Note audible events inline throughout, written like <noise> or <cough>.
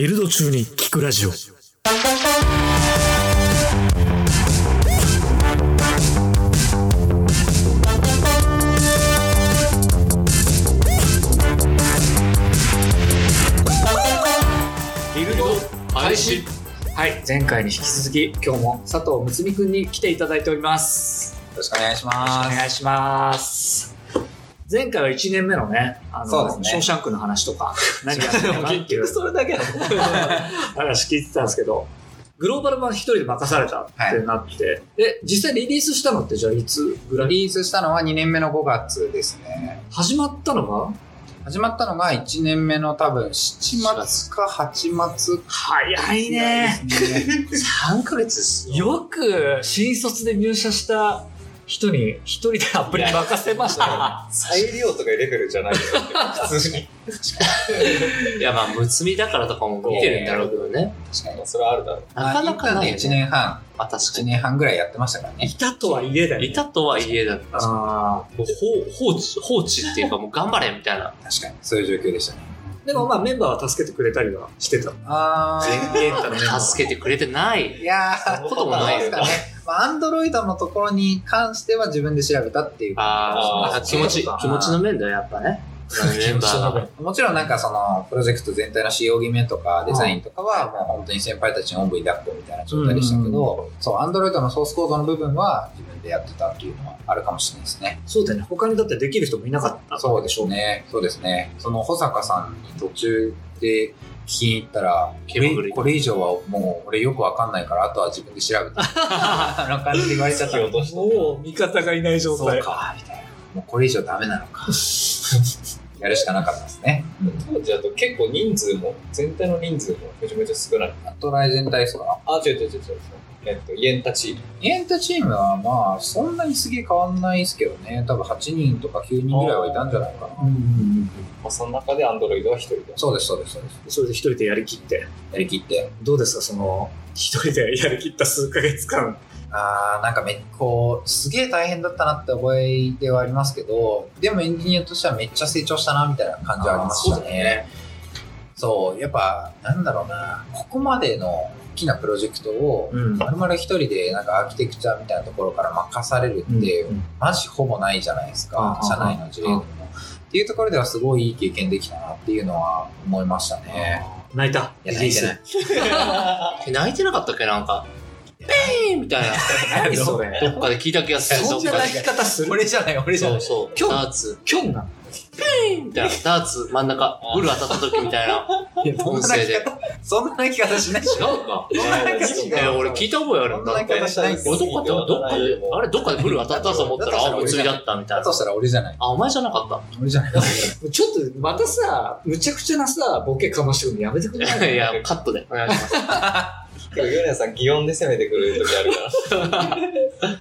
ビルド中に聞くラジオ。ビルド開始はい前回に引き続き今日も佐藤睦美くんに来ていただいておりますよろしくお願いしよろしくおます。願いします前回は1年目のねあのね。ショーシャンクの話とか何やってたかっていう。それだけだ話聞いてたんですけどグローバル版一人で任されたってなって、で実際リリースしたのってじゃあいつぐらい？リリースしたのは2年目の5月ですね。始まったのが？始まったのが1年目の多分7月か8月。早いね。ね。<laughs> 3ヶ月ですよ。よく新卒で入社した人に一人でアプリ任せましたよね再利用とかいうレベルじゃないですよ。普通に。<laughs> いや、まあ、むつみだからとかも見てるんだろうけどね。確かに。それはあるだろう。なかなかないよ1ね。年半、まあ、確か1に。年半ぐらいやってましたからね。いたとはいえだよねいたとはいえだ。もあう放放置、放置っていうか、もう頑張れみたいな。確かに。そういう状況でしたね。ーでもまあメンバーは助けてくれたりはしてたあ全言ったら助けてくれてない。いやー、こともないですかね。まあ、アンドロイドのところに関しては自分で調べたっていう。ああ、気持ち、気持ちの面だよ、やっぱね。メンバーが。もちろんなんかそのプロジェクト全体の仕様決めとかデザインとかはもう本当に先輩たちにおんぶに抱っこみたいな状態でしたけど、そう、アンドロイドのソースコードの部分は自分でやってたっていうのはあるかもしれないですね。そうだよね他にだってできる人もいなかったそうでしょうね。そうですね。その保坂さんに途中で聞きに行ったら、これこれ以上はもう俺よくわかんないから、あとは自分で調べて。あの感じで言われちゃった味方がいない状態そうか、みたいな。もうこれ以上ダメなのか。<laughs> やるしかなかったですね。当時だと結構人数も、全体の人数もめちゃめちゃ少ない。アトライ全体ですかあ、違う違う違う違う。えっと、イエンタチーム。エンタチームはまあ、そんなにすげえ変わんないですけどね。多分8人とか9人ぐらいはいたんじゃないかな。うんうんうんまあ、その中でアンドロイドは一人で。そうです、そうです、そうです。それで一人でやりきってやりきって。どうですかその一人でやりきった数ヶ月間あー、なんかめっこう、すげえ大変だったなって覚えではありますけど、でもエンジニアとしてはめっちゃ成長したな、みたいな感じはありましたね。そう、やっぱ、なんだろうな、ここまでの大きなプロジェクトを、うんまるまる一人でなんかアーキテクチャみたいなところから任されるって、うんマジほぼないじゃないですか社内の事例でも。っていうところではすごいいい経験できたなっていうのは思いましたね。泣いたいや、泣いてない。<laughs> <laughs> え泣いてなかったっけなんか。ペーンみたいな。何それどっかで聞いた気がする。そんな泣き方する？俺じゃない、俺じゃない。そうそう。今日ダーツ。キョンなのペーンみたいな。ダーツ真ん中、ブル当たった時みたいな音声で。そんな泣き方しない。か。違え、俺聞いた覚えあるんだ。そんな言い方しない俺どっかで、どっかで、あれどっかでブル当たったと思ったら、あ、むつみだったみたいなだと。したら俺じゃない。あ、お前じゃなかった。俺じゃない。ちょっとまたさむちゃくちゃなさボケかましてくるのやめてくれない？いや、カットでお願いします。<laughs> 今日、ヨネさん、擬音で攻めてくる時あるから。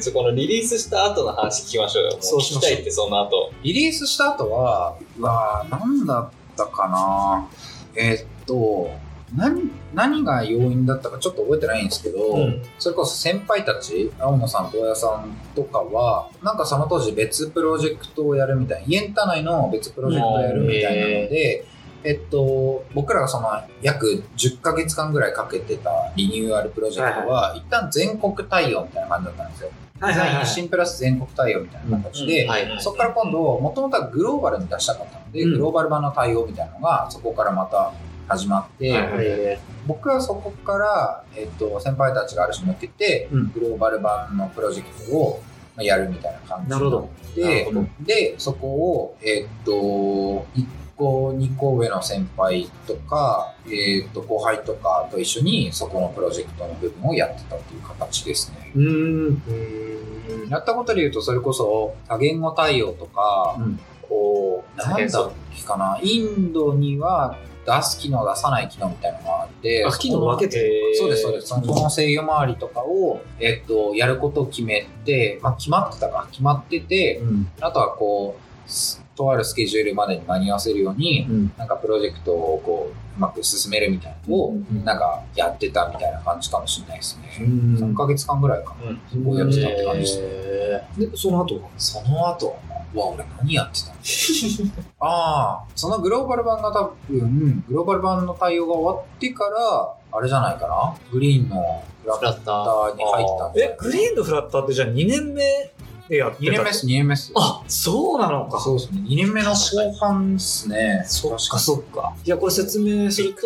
ちょこのリリースした後の話聞きましょうよ。そう聞きたいって、その後。リリースした後は、うわーなんだったかなえーっと、何、何が要因だったかちょっと覚えてないんですけど、うんそれこそ先輩たち、青野さん、東野さんとかは、なんかその当時別プロジェクトをやるみたいな、イエンタ内の別プロジェクトをやるみたいなので、えっと、僕らがその約10ヶ月間ぐらいかけてたリニューアルプロジェクトは、一旦全国対応みたいな感じだったんですよ。はいはいはい。デザイン新プラス全国対応みたいな形で、はいはい。そこから今度、もともとはグローバルに出したかったので、うん。グローバル版の対応みたいなのが、そこからまた始まって、はいはいえ僕はそこから、えっと、先輩たちがある種抜けて、うん。グローバル版のプロジェクトをまあやるみたいな感じでで、そこを、えっと、1個、2個上の先輩とか、えっと、後輩とかと一緒に、そこのプロジェクトの部分をやってたっていう形ですね。うーん。やったことで言うと、それこそ多言語対応とか、うんこう、なんだっけかな、インドには出す機能、出さない機能みたいなのがあって、あ機能分けて？そうです、そうです。その制御周りとかを、えっと、やることを決めて、まあ、決まってたか、決まってて、うんあとはこう、すとあるスケジュールまでに間に合わせるように、うんなんかプロジェクトをこう、うまく進めるみたいなのを、うんなんかやってたみたいな感じかもしれないですね。うん3ヶ月間ぐらいかな。うんそこをやってたって感じですね。えでその後はその後、うわ、俺何やってたの？<laughs> ああ、そのグローバル版が多分、グローバル版の対応が終わってから、あれじゃないかな？グリーンのフラッタター。ーに入ったんじゃないえ、グリーンのフラッターってじゃあ2年目でやってた2年目です、2年目です。あ、そうなのか。そうですね。2年目の後半ですね。そっかそっか。いや、これ説明すると、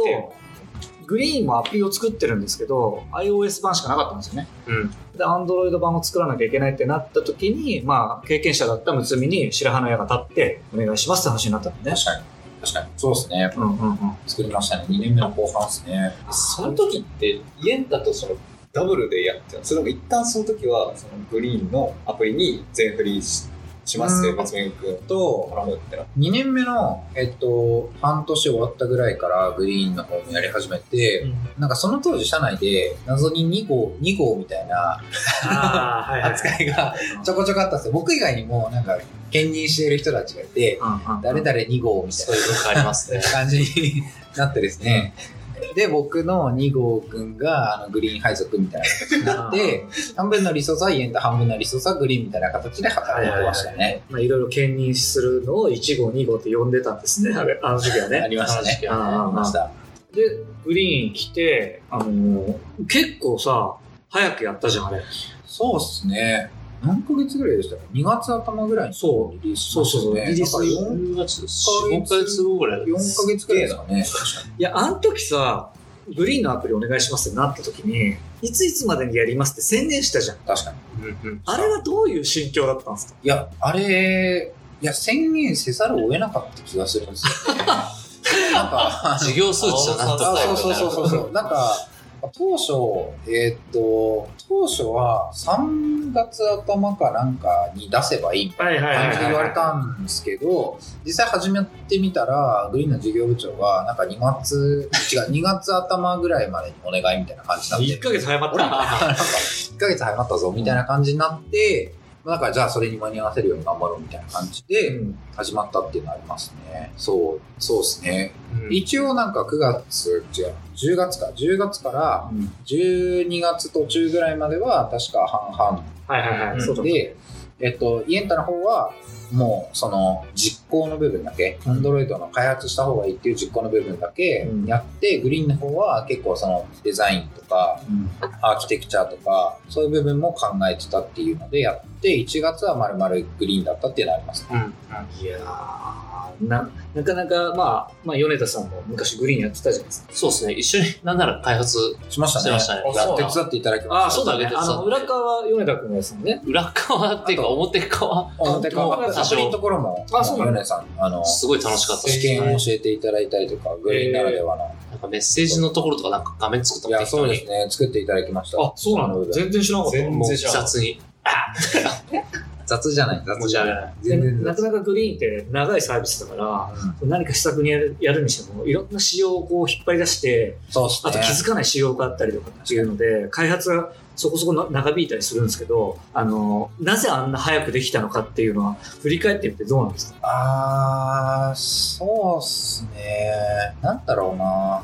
グリーンもアプリを作ってるんですけど、iOS 版しかなかったんですよね。うん。で、Android 版を作らなきゃいけないってなった時に、まあ、経験者だったむつみに白羽の矢が立って、お願いしますって話になったんでね。確かに。確かに。そうですね。うんうんうん。作りましたね。2年目の後半ですね。その時って、イエンタとそのダブルでやってたそれとも一旦その時は、そのグリーンのアプリに全振りししますね、うん松見君と、絡むってな。2年目の、えっと、半年終わったぐらいからグリーンの方もやり始めて、なんかその当時社内で謎に2号、2号みたいな。扱いがちょこちょこあったんですよ。僕以外にもなんか兼任している人たちがいて、うんうん誰々2号みたいそういうありますね。な感じになってですね。で、僕の2号くんがあのグリーン配属みたいな形になって、半分のリソースはイエンタ、半分のリソースはグリーンみたいな形で働いてましたね。まあ、いろいろ兼任するのを1号、2号って呼んでたんですね、あれ、あの時はあね。りましたね。ありました。で、グリーン来て、あのー結構さ、早くやったじゃん、あれ。そうっすね。何ヶ月ぐらいでしたか ?2 月頭ぐらいにそリリースしそうそうそうましたねリリースなんか10月、4ヶ月後ぐらい。4, 4ヶ月ぐらいですかね。いや、あの時さ、グリーンのアプリお願いしますってなった時に、いついつまでにやりますって宣言したじゃん。確かに。うんうん。あれはどういう心境だったんですか？いや、あれ、いや、宣言せざるを得なかった気がするんですよね。<laughs> なんか、事業数値となんとあか。そうそうそうそうそう。なんか、当初、えーっと、当初は3月頭かなんかに出せばいいみたいはいな感じで言われたんですけど、実際始めてみたら、グリーンの事業部長が、なんか2月、違う、<laughs> 2月頭ぐらいまでにお願いみたいな感じになって。1ヶ月早まったんだ。なんか、1ヶ月早まったぞ、みたいな感じになって、だからじゃあそれに間に合わせるように頑張ろうみたいな感じでうん始まったっていうのはありますね。そう、そうですね。うん一応なんか9月、違う、10月か、10月からうん12月途中ぐらいまでは確か半々はいはいはい。そうだ。で、えっと、イエンタの方は、もう、その、実行の部分だけ、アンドロイドの開発した方がいいっていう実行の部分だけうんやって、グリーンの方は結構その、デザインとか、うんアーキテクチャとか、そういう部分も考えてたっていうのでやって、1月は丸々グリーンだったっていうのはあります。うん。いやーな、なかなか、まあ、まあ、米田さんも昔グリーンやってたじゃないですか。そうですね。一緒になんなら開発しましたね。してましたね手伝っていただきました。ああ、そうだね。あの、裏側は米田君のやつもね。裏側っていうか表側、表側、のところも、あそうなんだヨネさん、あの、すごい楽しかったです試験を教えていただいたりとか、グリーンならではの。なんかメッセージのところとかなんか画面作ったいや、そうですね。作っていただきました。あ、そうなんだ。全然知らなかった。全もう然知らん雑に。<laughs> 雑じゃない、雑じゃない。全然雑なかなかグリーンって長いサービスだから、何か施策にやるやるにしても、いろんな仕様をこう引っ張り出して、そうっすね。あと気づかない仕様があったりとかっていうので、開発がそこそこな長引いたりするんですけど、あの、なぜあんな早くできたのかっていうのは、振り返ってみてどうなんですか？あー、そうっすね。なんだろうな。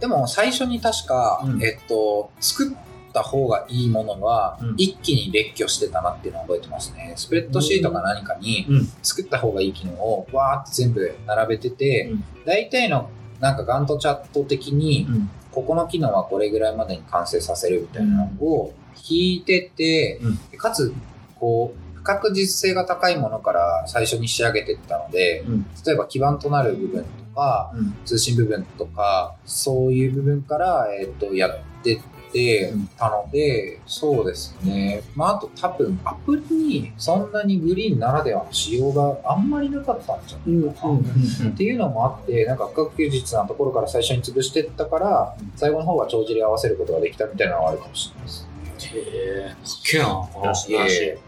でも最初に確か、うんえっと、作った方がいいものはうん、一気に列挙してたなっていうのを覚えてますね。スプレッドシートか何かにうん、作った方がいい機能をわーって全部並べてて、うん大体のなんかガントチャット的に、うん。ここの機能はこれぐらいまでに完成させるみたいなのを聞いてて、うかつ、こう、不確実性が高いものから最初に仕上げていったので、うん。例えば基盤となる部分とか、うん。通信部分とか、そういう部分から、えっ、と、やってってたので、そうですね。まあ、あと多分、アプリにそんなにグリーンならではの仕様があんまりなかったんじゃないうん。かな。っていうのもあって、なんか不確実なところから最初に潰していったから、最後の方は帳尻合わせることができたみたいなのがあるかもしれないです。へえ。すっげえな。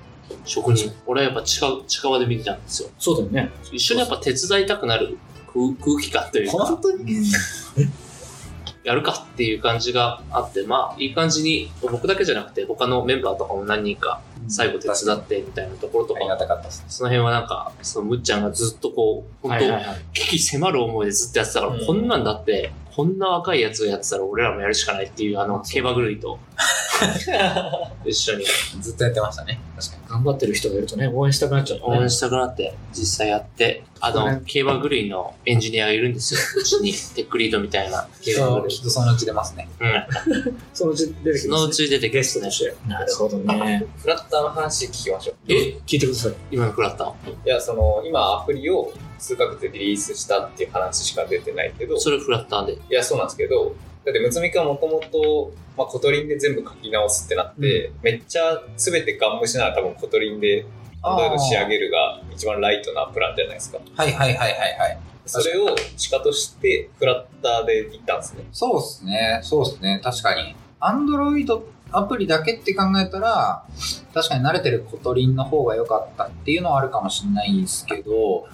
職人。俺はやっぱ近近場で見てたんですよ。そうだよね。一緒にやっぱ手伝いたくなる空空気感というか、当にやるかっていう感じがあって、まあ、いい感じに、僕だけじゃなくて、他のメンバーとかも何人か最後手伝ってみたいなところとかありがたかったです。その辺はなんか、そのむっちゃんがずっとこう、本当。危機迫る思いでずっとやってたから、うんこんなんだって、こんな若いやつがやってたら俺らもやるしかないっていう、あの、競馬狂いと、<laughs> 一緒に。ずっとやってましたね。確かに。頑張ってる人がいるとね、応援したくなっちゃうね応援。したくなって、実際やって、あの、ね競馬グリーンのエンジニアがいるんですよ、<laughs> うちに。テックリードみたいな。きっときっとそのうち出ますね。うん。そのうち出てきそます、ね。のうち出てきゲますねストとして。なるほどね。フラッターの話聞きましょう。え、聞いてください。今の食らったいや、その、今アプリを数ヶ月でリリースしたっていう話しか出てないけど、いそれフラッターで。や、そうなんですけど、だって、むつみくんはもともと、まあ、 Kotlinで全部書き直すってなって、めっちゃ全てガン無視なら多分 Kotlinで Android仕上げるが一番ライトなプランじゃないですか。はいはいはいはいはい。それを地下としてフラッターで行ったんですね。そうっすね。そうっすね。確かに。 Androidアプリだけって考えたら、確かに慣れてる Kotlin の方が良かったっていうのはあるかもしれないんですけど、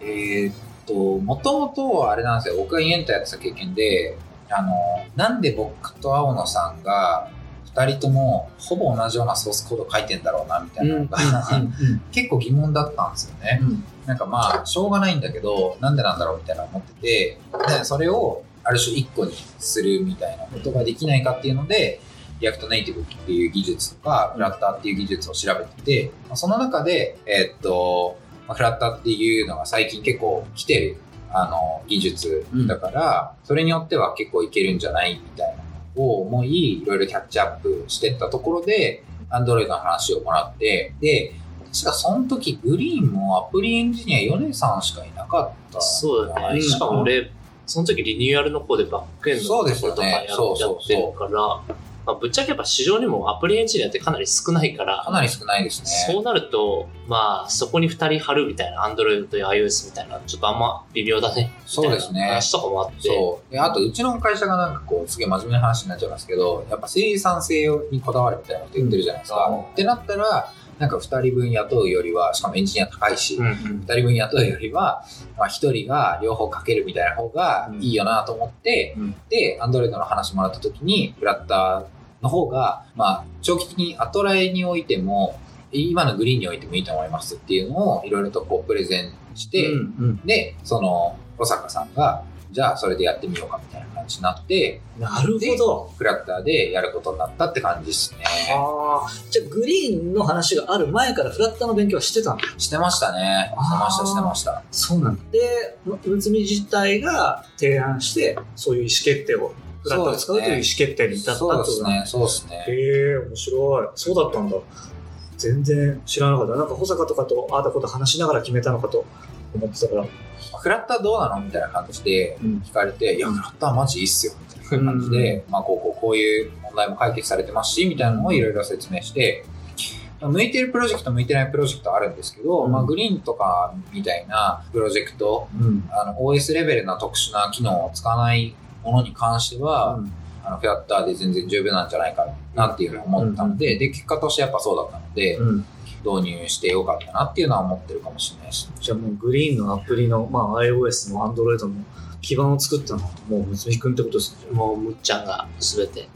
えーっと、もともとあれなんですよ。僕が yenta やってた経験で、あの、なんで僕と青野さんが、二人ともほぼ同じようなソースコード書いてんだろうな、みたいなのが、<laughs> 結構疑問だったんですよね。うんなんかまあ、しょうがないんだけど、なんでなんだろうみたいな思ってて、で、それをある種一個にするみたいなことができないかっていうので、 React Native っていう技術とか、フラッターっていう技術を調べてて、まあその中で、えーっと、まあフラッターっていうのが最近結構来てる、あの、技術だから、それによっては結構いけるんじゃないみたいなのを思い、いろいろキャッチアップしてったところで、Android の話をもらって、で、確かその時グリーンもアプリエンジニア米さんしかいなかったんそうだね。しかも俺、その時リニューアルの方でバックエンドそうですよのところとかやねそうそうそうやってるから、まあ、ぶっちゃけやっぱ市場にもアプリエンジニアってかなり少ないから、かなり少ないですね。そうなると、まあ、そこに二人貼るみたいな、Android と iOS みたいな、ちょっとあんま微妙だね。そうですね話とかもあって。そう。で、あと、うちの会社がなんかこう、すげえ真面目な話になっちゃいますけど、やっぱ生産性にこだわるみたいなこと言ってるじゃないですか。うんってなったら、なんか二人分雇うよりは、しかもエンジニア高いし、うん。うん二人分雇うよりは、まあ一人が両方かけるみたいな方がいいよなと思って、うん。で、アンドロイドの話もらった時に、フラッターの方が、まあ、長期的にアトラエにおいても、今のグリーンにおいてもいいと思いますっていうのをいろいろとこうプレゼンして、うんうん。で、その、小坂さんが、じゃあそれでやってみようかみたいな感じになって、なるほど。フラッターでやることになったって感じですね。ああ。じゃあ、グリーンの話がある前からフラッターの勉強はしてたんだ。してましたね。してました、してました。そうなんだ。で、むつみ自体が提案して、そういう意思決定を、フラッターを使うという意思決定に至ったってそうですね、そうですね。へえ、面白い。そうだったんだ。全然知らなかった。なんか保坂とかとああだこと話しながら決めたのかと思ってたから。フラッターどうなの？みたいな感じでうん聞かれて、いや、フラッターマジいいっすよ。みたいな感じで、まあ、こう、こう、こういう問題も解決されてますし、みたいなのをいろいろ説明して、向いてるプロジェクト、向いてないプロジェクトあるんですけど、うんまあ、グリーンとかみたいなプロジェクト、うん。あの、OS レベルな特殊な機能を使わないものに関しては、あの、フラッターで全然十分なんじゃないかなっていうふうに思ったので、で、結果としてやっぱそうだったので、うん。導入してよかったなっていうのは思ってるかもしれないです。じゃあもうグリーンのアプリの、まあ iOS の Android の基盤を作ったのはもうむつみくんってことですね。もう、むっちゃんが全て。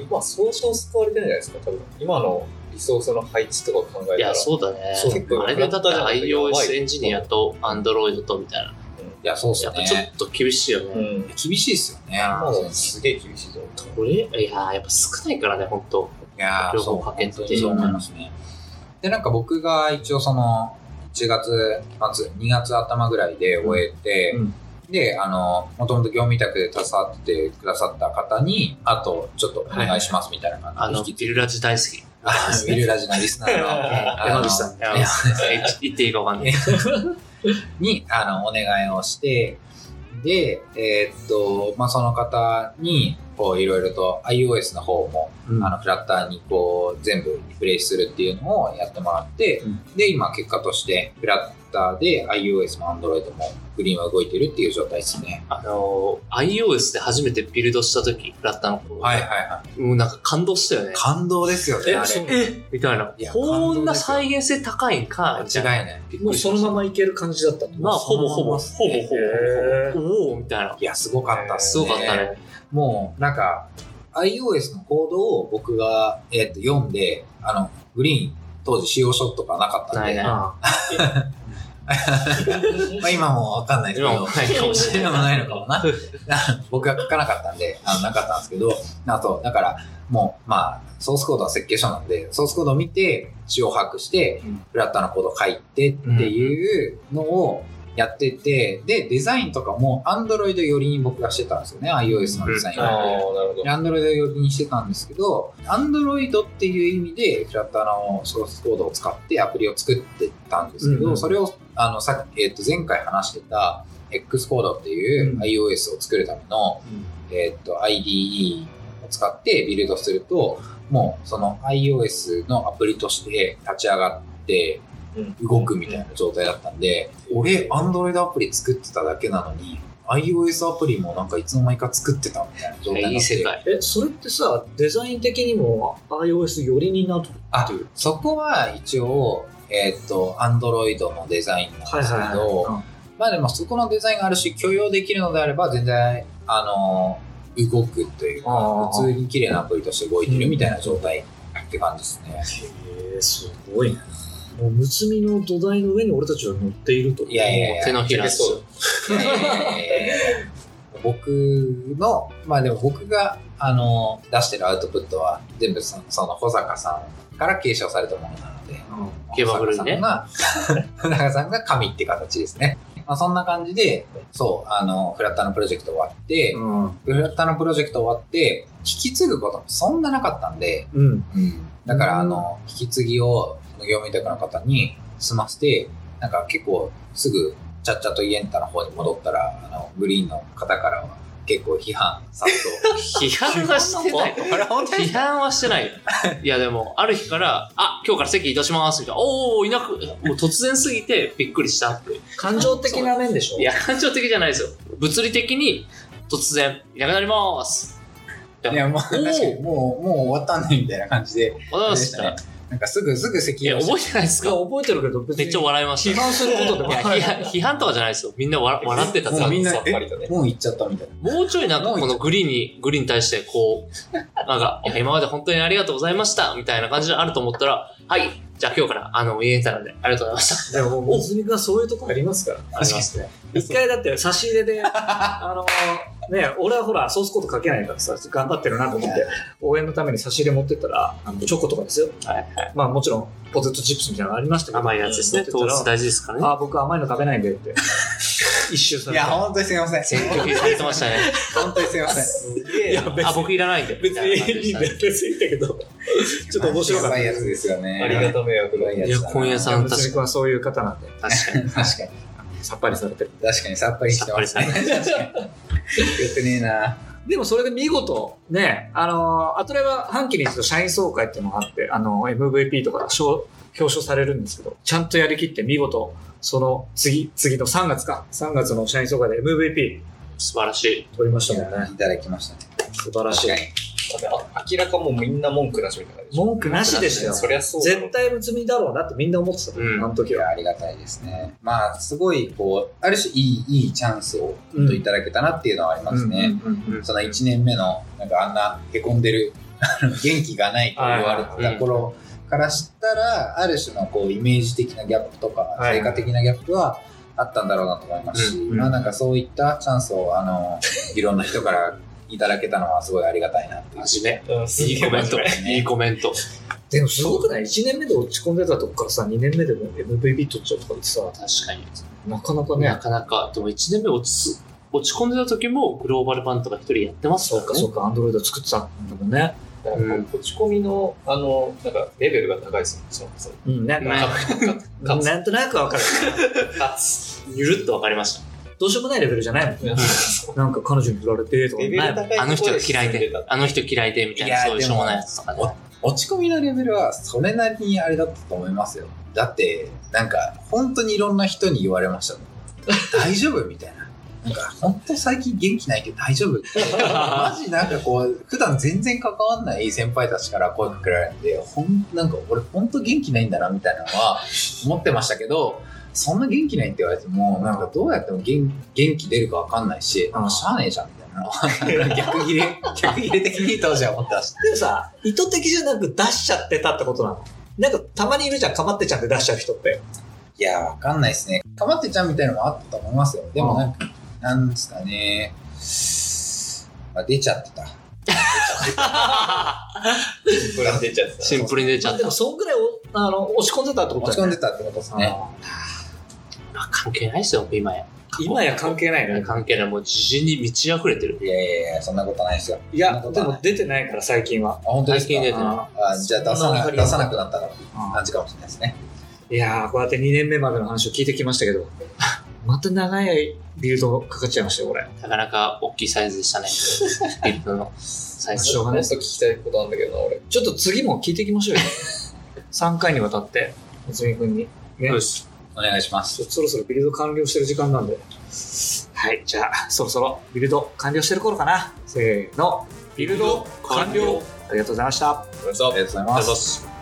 今、相当救われてるんじゃないですか、多分。今のリソースの配置とか考えたら。いや、そうだね。そう結構あれでだって iOS エンジニアと Android とみたいな。いや、そうっすやっぱちょね。っと厳しいよね。うん。厳しいっすよね。今のすげえ厳しいと思う。これいやーやっぱ少ないからね、本当いやー両方かけて本当にそう思いますね。で、なんか僕が一応その、1月末、2月頭ぐらいで終えて、うん。で、あの、もともと業務委託で携わってくださった方に、あと、ちょっとお願いしますみたいなあの、感じで引き継いビルラジ大好き。あビルラジの。リスナーの、山口さん。言っていいかわかんない。に、あの、お願いをして、で、えーっと、まあ、その方に、こう、いろいろと iOS の方も、うんあの、フラッターにこう、全部リプレイするっていうのをやってもらって、うんで、今結果として、フラッターで iOS も Android もグリーンは動いてるっていう状態ですね。あのー、iOS で初めてビルドした時、フラッターの頃。はいはいはい。もうなんか感動したよね。感動ですよね、あれ。そうえみたいな。こんな再現性高いんか？間違いない。もうそのままいける感じだったのまあ、ほぼほぼ、ほぼほぼほぼ、おおみたいな。いや、すごかったっす。ごかったね。もう、なんか、iOS のコードを僕が、えっと読んで、あの、グリーン、当時使用書とかなかったんで、<laughs> まあ今もわかんないですけど、今もないかもしれない。今もないのかもな。<laughs> <laughs> 僕が書かなかったんで、あの、なかったんですけど、あと、だから、もう、まあ、ソースコードは設計書なんで、ソースコードを見て、仕様把握してうん、フラッターのコード書いてっていうのをやってて、で、デザインとかも Android 寄りに僕がしてたんですよね、iOS のデザインああ、を。なるほど。アンドロイド寄りにしてたんですけど、アンドロイドっていう意味で、フラッターのソースコードを使ってアプリを作ってたんですけど、うんうんそれを、あの、さっき、えっ、と、前回話してた X コードっていううん iOS を作るための、えっ、と、IDE を使ってビルドすると、もうその iOS のアプリとして立ち上がって動くみたいな状態だったんで、俺、Android アプリ作ってただけなのに、iOS アプリもなんかいつの間にか作ってたみたいな状態になって。いい世界。え、それってさ、デザイン的にも iOS 寄りになってるあっていう。そこは一応、えっ、と、Android のデザインなんですけど、まあでもそこのデザインがあるし、許容できるのであれば、全然、あの、動くというか普通に綺麗なアプリとして動いてるみたいな状態って感じですね。へえ、すごいね。もう、むつみの土台の上に俺たちは乗っていると。いやいやいや手のひらっすよ。いやいやいやいや僕の、まあでも僕が、あの、出してるアウトプットは、全部その、その保坂さんから継承されたものなので、うん。ケバブルにね保坂さんが、保坂さんが神って形ですね。まあ、そんな感じで、そう、あの、フラッターのプロジェクト終わって、うん。フラッターのプロジェクト終わって、引き継ぐこともそんななかったんで、うん。うん。だから、あの、引き継ぎを、業務委託の方に済ませて、なんか結構すぐ、ちゃっちゃとイエンタの方に戻ったら、あの、グリーンの方からは結構批判、さっと。批判はしてない。批判はしてないよ。いやでも、ある日から、あ、今日から席移動しますみたいな。おー、いなく、もう突然すぎてびっくりしたって。感情的な面でしょ？いや、感情的じゃないですよ。物理的に突然、いなくなります。いや、もう、確かに、もう、もう終わったんねみたいな感じで、おはようございましたね。なんかすぐ、すぐいや、席を覚えてないですいや、か覚えてるけど、別に。めっちゃ笑いました。批判することでもいや、批判批判とかじゃないですよ。みんな笑笑ってたもうみんなさっぱりとね。もう行っちゃったみたいな。もうちょいなんかこのグリーンに、グリーンに対してこう、なんか、いや、今まで本当にありがとうございました、みたいな感じであると思ったら、はい、じゃあ今日から、あの、イエンタなんで、ありがとうございました。でももう、むつみくんはそういうとこありますから。ありますね。一回だって差し入れで、<laughs> あの、ね、俺はほら、ソースコード書けないからさ、頑張ってるなと思って、応援のために差し入れ持ってったら、あのチョコとかですよ。はいはい。まあもちろん、ポテトチップスみたいなのありましたけど。甘いやつですね。糖質大事ですからね。あ、僕甘いの食べないんでって。<laughs> 一周されて。本当にすいません。選挙されてましたね。本当にすいません。すげえ。いや、別あ、僕いらないんで。別にいいんだよ、別にいいんだけど、<laughs> ちょっと面白かった。やばいやつですよね。ありがた迷惑だ。いや、今夜さん確かくんはそういう方なんで、確かに。<laughs> 確かに。さっぱりされてる。確かにさっぱりしてますね。さっぱ確かに。<laughs> よくねえな。でもそれで見事、ね、あの、アトライは半期に一度社員総会っていうのがあって、あの、MVP とか表表彰されるんですけど、ちゃんとやりきって見事、その次、次の3月か、3月の社員総会で MVP 素晴らしい。取りましたもんね。いただきましたね。素晴らしい明らかもうみんな文句なしみたいな感じでしょ。文句なしでしたよ。そりゃそう絶対むつみだろうなってみんな思ってたもん、うんあの時は。ありがたいですね。まあ、すごい、こう、ある種いい、いいチャンスを本当いただけたなっていうのはありますね。その1年目の、なんかあんな凹んでる、<laughs> 元気がないと言われてた頃からしたら、ある種のこう、イメージ的なギャップとか、はい成果的なギャップはあったんだろうなと思いますし、うんまあなんかそういったチャンスを、あの、<laughs> いろんな人からいただけたのはすごいありがたいなっていう。真面うん目。いいコメント。ねいいコメント。でもすごくない ?1 年目で落ち込んでたとこからさ、2年目で MVP 取っちゃうとかってさ、確かに。なかなかなね。かなか、でも1年目落ちす、落ち込んでた時もグローバル版とか一人やってますそうか、からね。そうか、アンドロイド作ってたんだもんね。落ち込みの、あの、なんか、レベルが高いですよねうん、なんか、<laughs> なんとなくわかる。<laughs> かつ。ゆるっとわかりましどうしようもないレベルじゃないもんね。なんか彼女に振られてとかレベルないもん。高いた。あの人が嫌いであの人嫌いで、みたいな、そういうしょうもないやつとかね。落ち込みのレベルはそれなりにあれだったと思いますよ。だって、なんか、本当にいろんな人に言われましたもん。大丈夫みたいな。なんか、本当最近元気ないけど大丈夫って。マジなんかこう、普段全然関わんない先輩たちから声かけられて、ほん、なんか俺本当元気ないんだなみたいなのは思ってましたけど、そんな元気ないって言われても、なんかどうやっても元元気出るかわかんないし、なんかしゃあねえじゃんみたいな <laughs> 逆切れ、逆切れ的に当時は思ってました。でもさ、意図的じゃなく出しちゃってたってことなの？なんかたまにいるじゃん、かまってちゃんって出しちゃう人って。いや、わかんないですね。かまってちゃんみたいなのもあったと思いますよ。でもなんか、なんですかね。まあ、出ちゃってた。出ちゃっシンプルに出ちゃってた。シンプルに出ちゃったまあでも、。そんぐらいおあの押し込んでたってことだよね。込んでたってことですね。まあ関係ないですよ、今や。今や関係ないね。関係ない。もう自信に満ち溢れてる。いやいやいや、そんなことないですよ。いや、でも出てないから最近は。あ、本当ですか？最近出てないあじゃあ出さな出さなくなったから感じかもしれないですね。いやー、こうやって2年目までの話を聞いてきましたけど、<laughs> また長いビルドかかっちゃいましたよ、これ。なかなか大きいサイズでしたね。<laughs> ビルドのサイズし。ょうがないもっと聞きたいことなんだけどな、俺。ちょっと次も聞いていきましょうよ。3回にわたって、松見君に。ね。よし。お願いします。そろそろビルド完了してる時間なんで。はい、じゃあ、そろそろビルド完了してる頃かな。せーの。ビルド完了。ありがとうございました。ありがとうござい。ます。